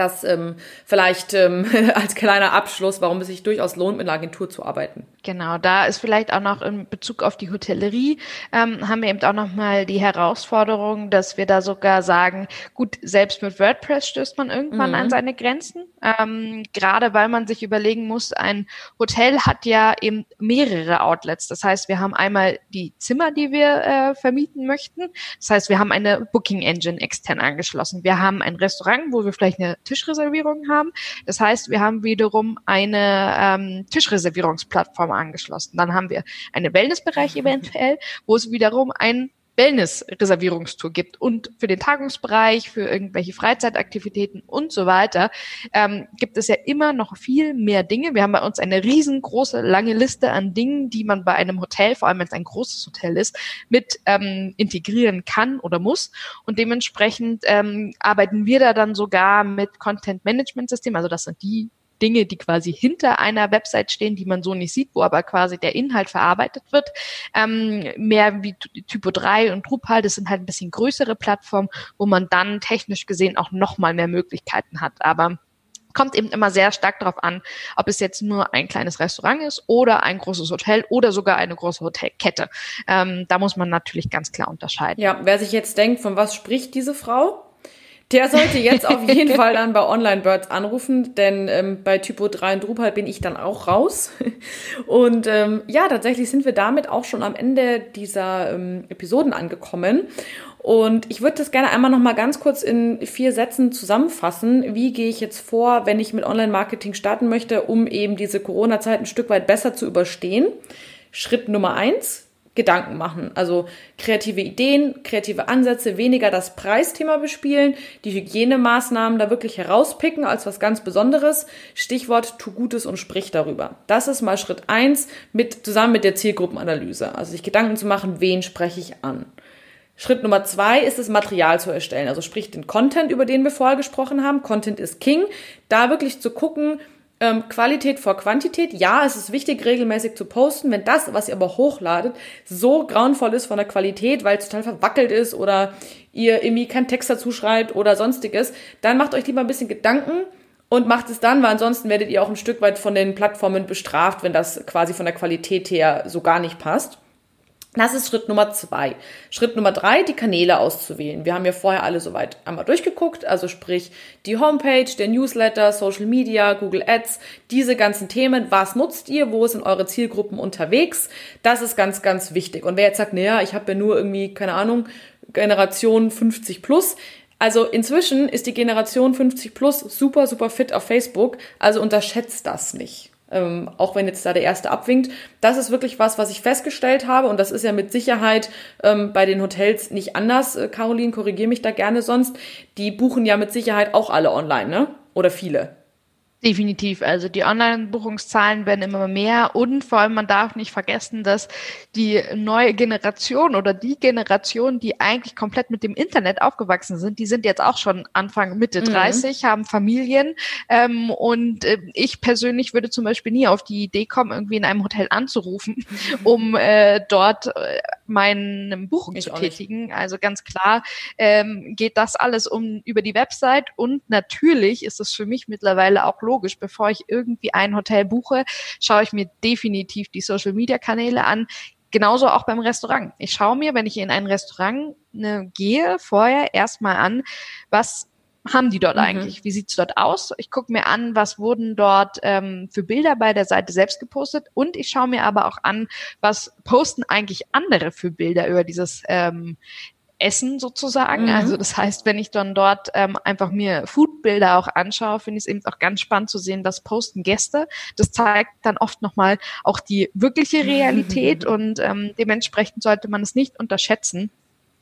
das ähm, vielleicht ähm, als kleiner Abschluss, warum es sich durchaus lohnt, mit einer Agentur zu arbeiten. Genau, da ist vielleicht auch noch in Bezug auf die Hotellerie, ähm, haben wir eben auch nochmal die Herausforderung, dass wir da sogar sagen, gut, selbst mit WordPress stößt man irgendwann mhm. an seine Grenzen. Ähm, gerade weil man sich überlegen muss, ein Hotel hat ja eben mehrere Outlets. Das heißt, wir haben einmal die Zimmer, die wir äh, vermieten möchten. Das heißt, wir haben eine Booking Engine extern angeschlossen. Wir haben ein Restaurant, wo wir vielleicht eine Tischreservierung haben. Das heißt, wir haben wiederum eine ähm, Tischreservierungsplattform angeschlossen. Dann haben wir einen Wellnessbereich eventuell, wo es wiederum ein Wellness-Reservierungstour gibt und für den Tagungsbereich, für irgendwelche Freizeitaktivitäten und so weiter, ähm, gibt es ja immer noch viel mehr Dinge. Wir haben bei uns eine riesengroße, lange Liste an Dingen, die man bei einem Hotel, vor allem wenn es ein großes Hotel ist, mit ähm, integrieren kann oder muss. Und dementsprechend ähm, arbeiten wir da dann sogar mit Content-Management-System. Also das sind die Dinge, die quasi hinter einer Website stehen, die man so nicht sieht, wo aber quasi der Inhalt verarbeitet wird. Ähm, mehr wie Typo 3 und Drupal, das sind halt ein bisschen größere Plattformen, wo man dann technisch gesehen auch nochmal mehr Möglichkeiten hat. Aber kommt eben immer sehr stark darauf an, ob es jetzt nur ein kleines Restaurant ist oder ein großes Hotel oder sogar eine große Hotelkette. Ähm, da muss man natürlich ganz klar unterscheiden. Ja, wer sich jetzt denkt, von was spricht diese Frau? Der sollte jetzt auf jeden Fall dann bei Online Birds anrufen, denn ähm, bei Typo 3 und Drupal bin ich dann auch raus. Und ähm, ja, tatsächlich sind wir damit auch schon am Ende dieser ähm, Episoden angekommen. Und ich würde das gerne einmal noch mal ganz kurz in vier Sätzen zusammenfassen. Wie gehe ich jetzt vor, wenn ich mit Online-Marketing starten möchte, um eben diese Corona-Zeit ein Stück weit besser zu überstehen? Schritt Nummer eins, Gedanken machen. Also kreative Ideen, kreative Ansätze, weniger das Preisthema bespielen, die Hygienemaßnahmen da wirklich herauspicken als was ganz Besonderes. Stichwort tu Gutes und sprich darüber. Das ist mal Schritt eins mit, zusammen mit der Zielgruppenanalyse. Also sich Gedanken zu machen, wen spreche ich an. Schritt Nummer zwei ist das Material zu erstellen. Also sprich den Content, über den wir vorher gesprochen haben. Content ist King. Da wirklich zu gucken, ähm, Qualität vor Quantität. Ja, es ist wichtig, regelmäßig zu posten. Wenn das, was ihr aber hochladet, so grauenvoll ist von der Qualität, weil es total verwackelt ist oder ihr irgendwie keinen Text dazu schreibt oder sonstiges, dann macht euch lieber ein bisschen Gedanken und macht es dann, weil ansonsten werdet ihr auch ein Stück weit von den Plattformen bestraft, wenn das quasi von der Qualität her so gar nicht passt. Das ist Schritt Nummer zwei. Schritt Nummer drei, die Kanäle auszuwählen. Wir haben ja vorher alle soweit einmal durchgeguckt, also sprich die Homepage, der Newsletter, Social Media, Google Ads, diese ganzen Themen. Was nutzt ihr? Wo sind eure Zielgruppen unterwegs? Das ist ganz, ganz wichtig. Und wer jetzt sagt, naja, ich habe ja nur irgendwie, keine Ahnung, Generation 50 plus, also inzwischen ist die Generation 50 plus super, super fit auf Facebook. Also unterschätzt das nicht ähm, auch wenn jetzt da der erste abwinkt. Das ist wirklich was, was ich festgestellt habe und das ist ja mit Sicherheit ähm, bei den Hotels nicht anders. Äh, Caroline, korrigiere mich da gerne sonst. Die buchen ja mit Sicherheit auch alle online, ne? Oder viele. Definitiv. Also die Online-Buchungszahlen werden immer mehr und vor allem man darf nicht vergessen, dass die neue Generation oder die Generation, die eigentlich komplett mit dem Internet aufgewachsen sind, die sind jetzt auch schon Anfang Mitte mhm. 30, haben Familien ähm, und äh, ich persönlich würde zum Beispiel nie auf die Idee kommen, irgendwie in einem Hotel anzurufen, um äh, dort äh, meine Buchung ich zu tätigen. Also ganz klar ähm, geht das alles um über die Website und natürlich ist es für mich mittlerweile auch logisch, bevor ich irgendwie ein Hotel buche, schaue ich mir definitiv die Social Media Kanäle an. Genauso auch beim Restaurant. Ich schaue mir, wenn ich in ein Restaurant ne, gehe, vorher erstmal an, was haben die dort mhm. eigentlich? Wie sieht's dort aus? Ich gucke mir an, was wurden dort ähm, für Bilder bei der Seite selbst gepostet und ich schaue mir aber auch an, was posten eigentlich andere für Bilder über dieses ähm, Essen sozusagen. Mhm. Also das heißt, wenn ich dann dort ähm, einfach mir Foodbilder auch anschaue, finde ich es eben auch ganz spannend zu sehen, was posten Gäste. Das zeigt dann oft nochmal auch die wirkliche Realität und ähm, dementsprechend sollte man es nicht unterschätzen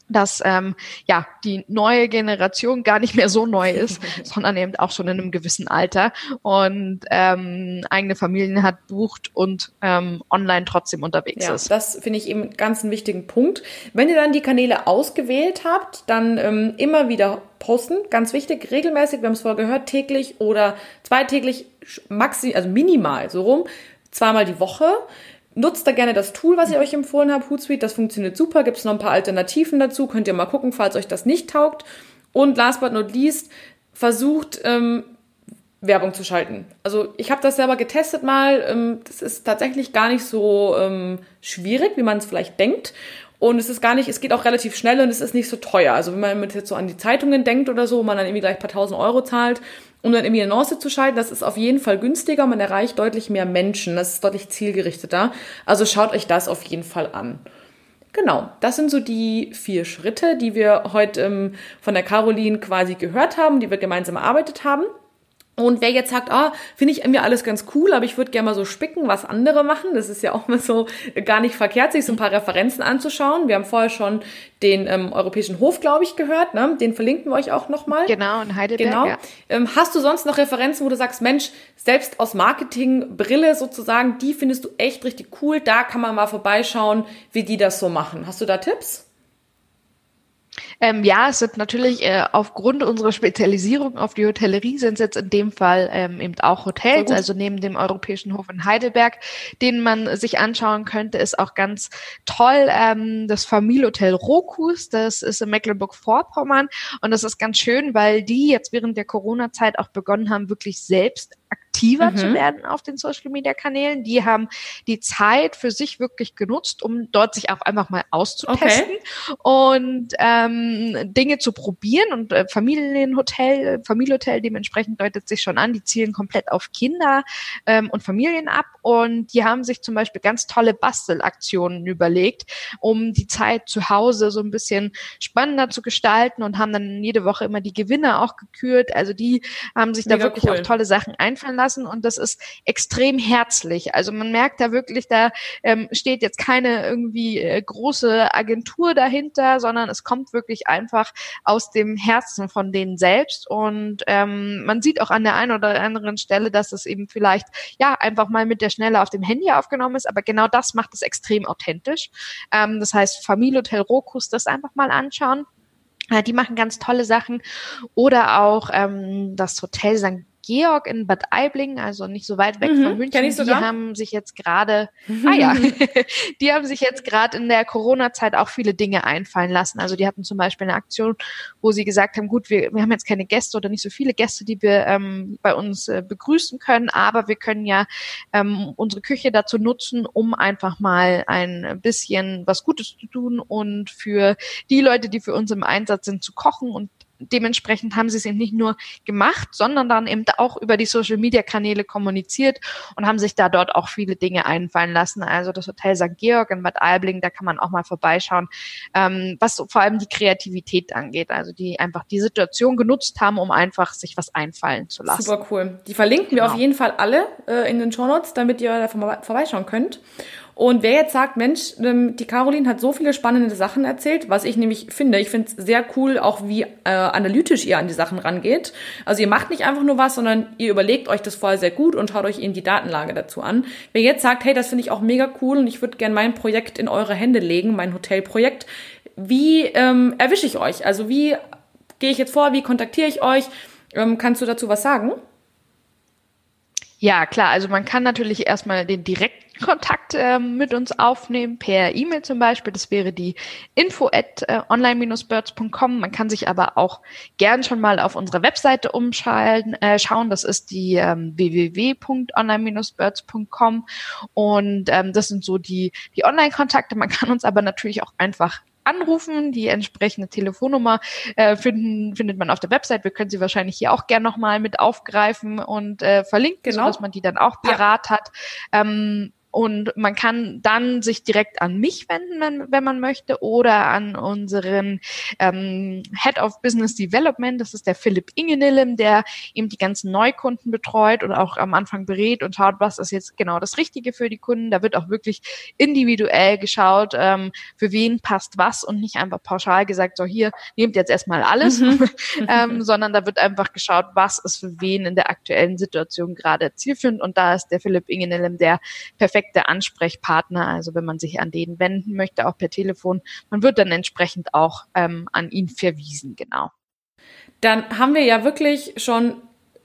dass ähm, ja die neue Generation gar nicht mehr so neu ist, sondern eben auch schon in einem gewissen Alter und ähm, eigene Familien hat, bucht und ähm, online trotzdem unterwegs ja, ist. Das finde ich eben ganz einen wichtigen Punkt. Wenn ihr dann die Kanäle ausgewählt habt, dann ähm, immer wieder posten, ganz wichtig, regelmäßig, wir haben es vorher gehört, täglich oder zweitäglich, maxi, also minimal so rum, zweimal die Woche. Nutzt da gerne das Tool, was ich euch empfohlen habe, Hootsuite. Das funktioniert super. Gibt es noch ein paar Alternativen dazu. Könnt ihr mal gucken, falls euch das nicht taugt. Und last but not least, versucht ähm, Werbung zu schalten. Also ich habe das selber getestet mal. Ähm, das ist tatsächlich gar nicht so ähm, schwierig, wie man es vielleicht denkt. Und es ist gar nicht, es geht auch relativ schnell und es ist nicht so teuer. Also wenn man jetzt so an die Zeitungen denkt oder so, wo man dann irgendwie gleich ein paar tausend Euro zahlt, um dann irgendwie eine Nance zu schalten, das ist auf jeden Fall günstiger. Man erreicht deutlich mehr Menschen. Das ist deutlich zielgerichteter. Also schaut euch das auf jeden Fall an. Genau, das sind so die vier Schritte, die wir heute ähm, von der Caroline quasi gehört haben, die wir gemeinsam erarbeitet haben. Und wer jetzt sagt, ah, finde ich mir alles ganz cool, aber ich würde gerne mal so spicken, was andere machen. Das ist ja auch mal so gar nicht verkehrt, sich so ein paar Referenzen anzuschauen. Wir haben vorher schon den ähm, Europäischen Hof, glaube ich, gehört. Ne? Den verlinken wir euch auch nochmal. Genau, in Heidelberg. Genau. Ja. Ähm, hast du sonst noch Referenzen, wo du sagst, Mensch, selbst aus Marketingbrille sozusagen, die findest du echt richtig cool. Da kann man mal vorbeischauen, wie die das so machen. Hast du da Tipps? Ähm, ja, es sind natürlich äh, aufgrund unserer Spezialisierung auf die Hotellerie sind es jetzt in dem Fall ähm, eben auch Hotels, also neben dem Europäischen Hof in Heidelberg, den man sich anschauen könnte, ist auch ganz toll ähm, das Familienhotel Rokus, das ist in Mecklenburg-Vorpommern. Und das ist ganz schön, weil die jetzt während der Corona-Zeit auch begonnen haben, wirklich selbst aktiver mhm. zu werden auf den Social Media Kanälen. Die haben die Zeit für sich wirklich genutzt, um dort sich auch einfach mal auszutesten okay. und ähm, Dinge zu probieren. Und äh, Familienhotel, Familienhotel dementsprechend deutet sich schon an, die zielen komplett auf Kinder ähm, und Familien ab. Und die haben sich zum Beispiel ganz tolle Bastelaktionen überlegt, um die Zeit zu Hause so ein bisschen spannender zu gestalten und haben dann jede Woche immer die Gewinner auch gekürt. Also die haben sich Mega da wirklich cool. auch tolle Sachen einfallen lassen und das ist extrem herzlich. Also man merkt da wirklich, da ähm, steht jetzt keine irgendwie äh, große Agentur dahinter, sondern es kommt wirklich einfach aus dem Herzen von denen selbst und ähm, man sieht auch an der einen oder anderen Stelle, dass es eben vielleicht ja einfach mal mit der Schnelle auf dem Handy aufgenommen ist, aber genau das macht es extrem authentisch. Ähm, das heißt, Familienhotel Rokus, das einfach mal anschauen. Die machen ganz tolle Sachen. Oder auch ähm, das Hotel St. Georg in Bad Aibling, also nicht so weit weg mhm, von München. Die sogar. haben sich jetzt gerade, ah ja, die haben sich jetzt gerade in der Corona-Zeit auch viele Dinge einfallen lassen. Also die hatten zum Beispiel eine Aktion, wo sie gesagt haben, gut, wir, wir haben jetzt keine Gäste oder nicht so viele Gäste, die wir ähm, bei uns äh, begrüßen können, aber wir können ja ähm, unsere Küche dazu nutzen, um einfach mal ein bisschen was Gutes zu tun und für die Leute, die für uns im Einsatz sind, zu kochen und dementsprechend haben sie es eben nicht nur gemacht, sondern dann eben auch über die Social Media Kanäle kommuniziert und haben sich da dort auch viele Dinge einfallen lassen. Also das Hotel St. Georg in Bad Aibling, da kann man auch mal vorbeischauen, ähm, was so vor allem die Kreativität angeht. Also die einfach die Situation genutzt haben, um einfach sich was einfallen zu lassen. Super cool. Die verlinken genau. wir auf jeden Fall alle äh, in den Show Notes, damit ihr da vorbeischauen könnt. Und wer jetzt sagt, Mensch, ähm, die Caroline hat so viele spannende Sachen erzählt, was ich nämlich finde, ich finde es sehr cool, auch wie äh, analytisch ihr an die Sachen rangeht. Also ihr macht nicht einfach nur was, sondern ihr überlegt euch das vorher sehr gut und schaut euch eben die Datenlage dazu an. Wer jetzt sagt, hey, das finde ich auch mega cool und ich würde gerne mein Projekt in eure Hände legen, mein Hotelprojekt, wie ähm, erwische ich euch? Also wie gehe ich jetzt vor, wie kontaktiere ich euch? Ähm, kannst du dazu was sagen? Ja, klar. Also man kann natürlich erstmal den direkten Kontakt äh, mit uns aufnehmen, per E-Mail zum Beispiel. Das wäre die info at äh, online-birds.com. Man kann sich aber auch gern schon mal auf unsere Webseite umschalten, äh, schauen. Das ist die ähm, www.online-birds.com und ähm, das sind so die, die Online-Kontakte. Man kann uns aber natürlich auch einfach anrufen. Die entsprechende Telefonnummer äh, finden, findet man auf der Website. Wir können sie wahrscheinlich hier auch gerne nochmal mit aufgreifen und äh, verlinken, genau. sodass man die dann auch parat ja. hat. Ähm, und man kann dann sich direkt an mich wenden, wenn, wenn man möchte, oder an unseren ähm, Head of Business Development, das ist der Philipp Ingenillem, der eben die ganzen Neukunden betreut und auch am Anfang berät und schaut, was ist jetzt genau das Richtige für die Kunden. Da wird auch wirklich individuell geschaut, ähm, für wen passt was und nicht einfach pauschal gesagt, so hier, nehmt jetzt erstmal alles, mhm. ähm, sondern da wird einfach geschaut, was ist für wen in der aktuellen Situation gerade zielführend. Und da ist der Philipp Ingenillem der perfekte perfekte Ansprechpartner. Also wenn man sich an den wenden möchte, auch per Telefon, man wird dann entsprechend auch ähm, an ihn verwiesen, genau. Dann haben wir ja wirklich schon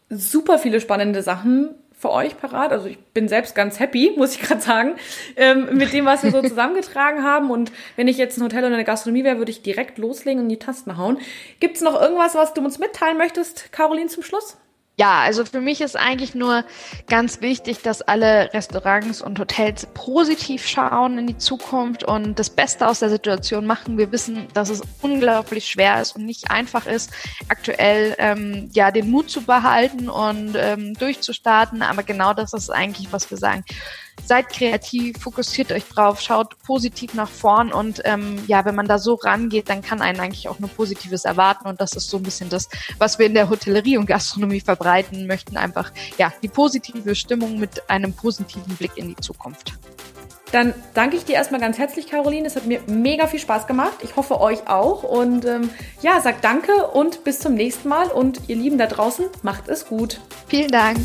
super viele spannende Sachen für euch parat. Also ich bin selbst ganz happy, muss ich gerade sagen, ähm, mit dem, was wir so zusammengetragen haben. Und wenn ich jetzt ein Hotel oder eine Gastronomie wäre, würde ich direkt loslegen und die Tasten hauen. Gibt es noch irgendwas, was du uns mitteilen möchtest, Caroline, zum Schluss? Ja, also für mich ist eigentlich nur ganz wichtig, dass alle Restaurants und Hotels positiv schauen in die Zukunft und das Beste aus der Situation machen. Wir wissen, dass es unglaublich schwer ist und nicht einfach ist, aktuell ähm, ja den Mut zu behalten und ähm, durchzustarten. Aber genau das ist eigentlich, was wir sagen seid kreativ, fokussiert euch drauf, schaut positiv nach vorn und ähm, ja, wenn man da so rangeht, dann kann einen eigentlich auch nur Positives erwarten und das ist so ein bisschen das, was wir in der Hotellerie und Gastronomie verbreiten möchten, einfach ja die positive Stimmung mit einem positiven Blick in die Zukunft. Dann danke ich dir erstmal ganz herzlich, Caroline. Es hat mir mega viel Spaß gemacht. Ich hoffe euch auch. Und ähm, ja, sag danke und bis zum nächsten Mal. Und ihr Lieben da draußen, macht es gut. Vielen Dank.